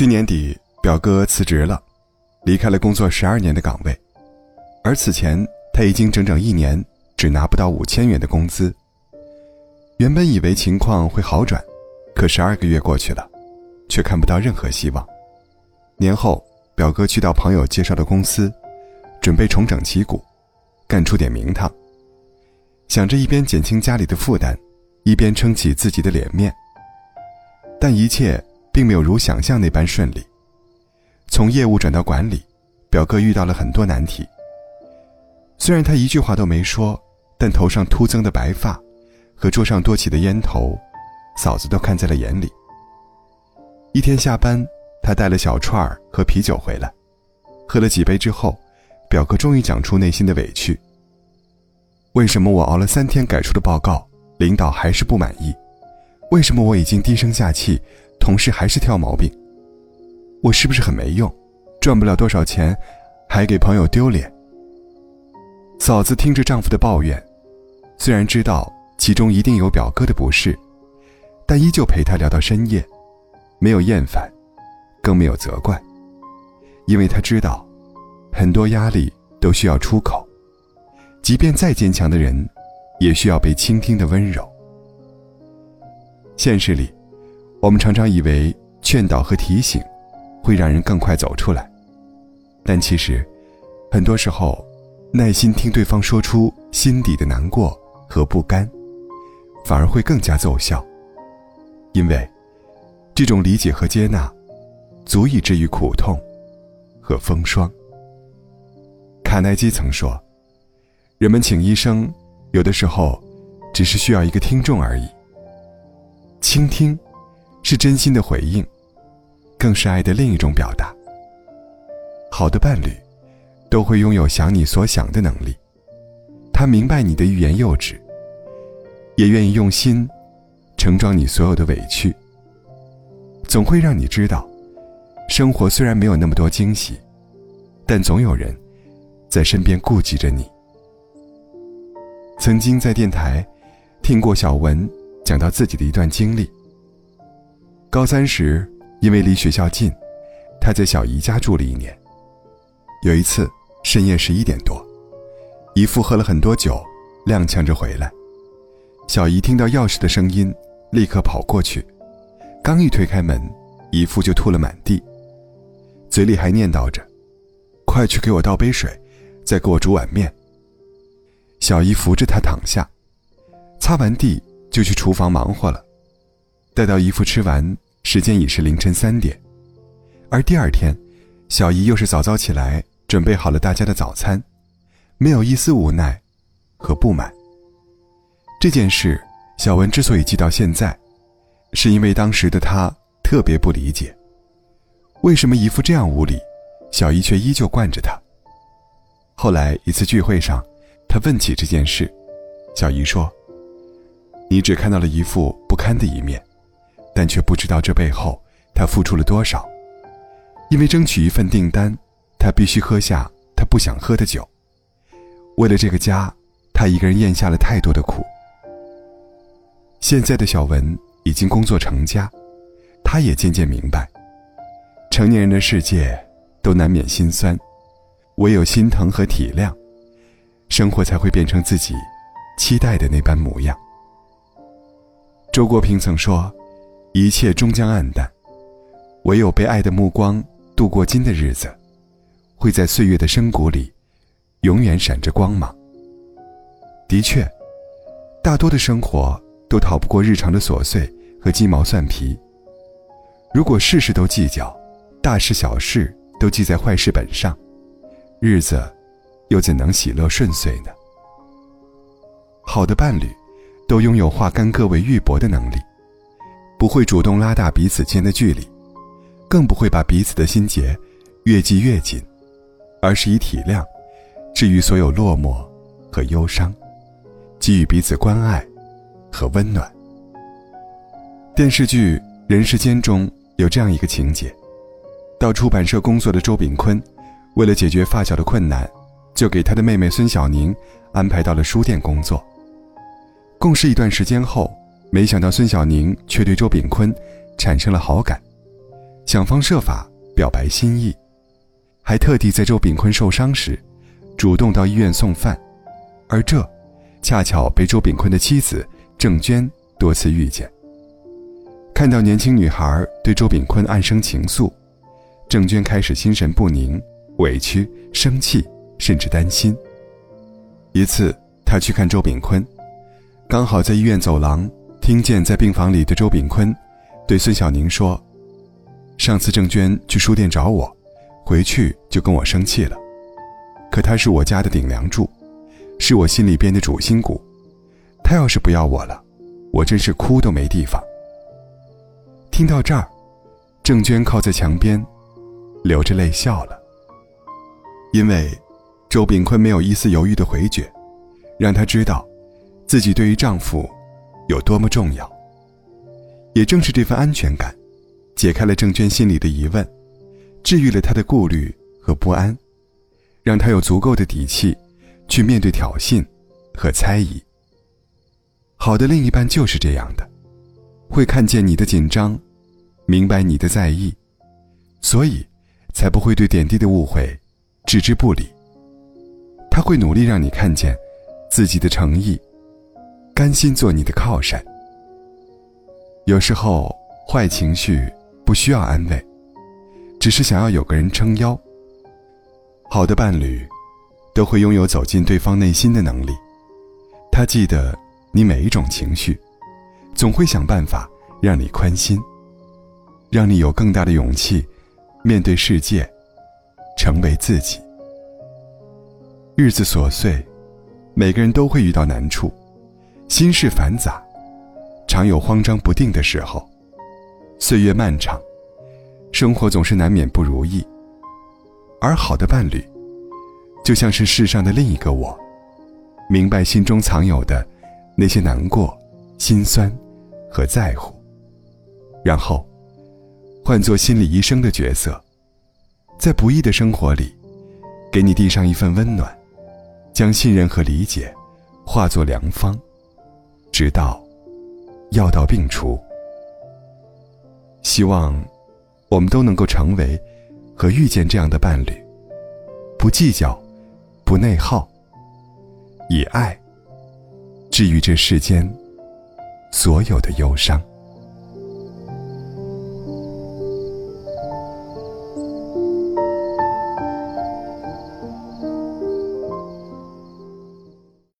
去年底，表哥辞职了，离开了工作十二年的岗位，而此前他已经整整一年只拿不到五千元的工资。原本以为情况会好转，可十二个月过去了，却看不到任何希望。年后，表哥去到朋友介绍的公司，准备重整旗鼓，干出点名堂。想着一边减轻家里的负担，一边撑起自己的脸面。但一切并没有如想象那般顺利。从业务转到管理，表哥遇到了很多难题。虽然他一句话都没说，但头上突增的白发，和桌上多起的烟头，嫂子都看在了眼里。一天下班。他带了小串儿和啤酒回来，喝了几杯之后，表哥终于讲出内心的委屈。为什么我熬了三天改出的报告，领导还是不满意？为什么我已经低声下气，同事还是挑毛病？我是不是很没用，赚不了多少钱，还给朋友丢脸？嫂子听着丈夫的抱怨，虽然知道其中一定有表哥的不是，但依旧陪他聊到深夜，没有厌烦。更没有责怪，因为他知道，很多压力都需要出口，即便再坚强的人，也需要被倾听的温柔。现实里，我们常常以为劝导和提醒，会让人更快走出来，但其实，很多时候，耐心听对方说出心底的难过和不甘，反而会更加奏效，因为，这种理解和接纳。足以治愈苦痛和风霜。卡耐基曾说：“人们请医生，有的时候只是需要一个听众而已。倾听，是真心的回应，更是爱的另一种表达。好的伴侣，都会拥有想你所想的能力。他明白你的欲言又止，也愿意用心盛装你所有的委屈，总会让你知道。”生活虽然没有那么多惊喜，但总有人在身边顾及着你。曾经在电台听过小文讲到自己的一段经历。高三时，因为离学校近，他在小姨家住了一年。有一次深夜十一点多，姨父喝了很多酒，踉跄着回来。小姨听到钥匙的声音，立刻跑过去，刚一推开门，姨父就吐了满地。嘴里还念叨着：“快去给我倒杯水，再给我煮碗面。”小姨扶着他躺下，擦完地就去厨房忙活了。再到姨父吃完，时间已是凌晨三点。而第二天，小姨又是早早起来，准备好了大家的早餐，没有一丝无奈和不满。这件事，小文之所以记到现在，是因为当时的他特别不理解。为什么姨父这样无理，小姨却依旧惯着他？后来一次聚会上，他问起这件事，小姨说：“你只看到了姨父不堪的一面，但却不知道这背后他付出了多少。因为争取一份订单，他必须喝下他不想喝的酒。为了这个家，他一个人咽下了太多的苦。现在的小文已经工作成家，他也渐渐明白。”成年人的世界，都难免心酸，唯有心疼和体谅，生活才会变成自己期待的那般模样。周国平曾说：“一切终将黯淡，唯有被爱的目光度过今的日子，会在岁月的深谷里，永远闪着光芒。”的确，大多的生活都逃不过日常的琐碎和鸡毛蒜皮。如果事事都计较，大事小事都记在坏事本上，日子又怎能喜乐顺遂呢？好的伴侣，都拥有化干戈为玉帛的能力，不会主动拉大彼此间的距离，更不会把彼此的心结越系越紧，而是以体谅治愈所有落寞和忧伤，给予彼此关爱和温暖。电视剧《人世间》中有这样一个情节。到出版社工作的周炳坤，为了解决发小的困难，就给他的妹妹孙小宁安排到了书店工作。共事一段时间后，没想到孙小宁却对周炳坤产生了好感，想方设法表白心意，还特地在周炳坤受伤时，主动到医院送饭，而这，恰巧被周炳坤的妻子郑娟多次遇见。看到年轻女孩对周炳坤暗生情愫，郑娟开始心神不宁、委屈、生气，甚至担心。一次，她去看周炳坤，刚好在医院走廊听见在病房里的周炳坤对孙小宁说：“上次郑娟去书店找我，回去就跟我生气了。可她是我家的顶梁柱，是我心里边的主心骨，她要是不要我了，我真是哭都没地方。”听到这儿，郑娟靠在墙边，流着泪笑了。因为周炳坤没有一丝犹豫的回绝，让她知道自己对于丈夫有多么重要。也正是这份安全感，解开了郑娟心里的疑问，治愈了她的顾虑和不安，让她有足够的底气去面对挑衅和猜疑。好的另一半就是这样的，会看见你的紧张。明白你的在意，所以才不会对点滴的误会置之不理。他会努力让你看见自己的诚意，甘心做你的靠山。有时候坏情绪不需要安慰，只是想要有个人撑腰。好的伴侣都会拥有走进对方内心的能力，他记得你每一种情绪，总会想办法让你宽心。让你有更大的勇气面对世界，成为自己。日子琐碎，每个人都会遇到难处，心事繁杂，常有慌张不定的时候。岁月漫长，生活总是难免不如意。而好的伴侣，就像是世上的另一个我，明白心中藏有的那些难过、心酸和在乎，然后。换做心理医生的角色，在不易的生活里，给你递上一份温暖，将信任和理解化作良方，直到药到病除。希望我们都能够成为和遇见这样的伴侣，不计较，不内耗，以爱治愈这世间所有的忧伤。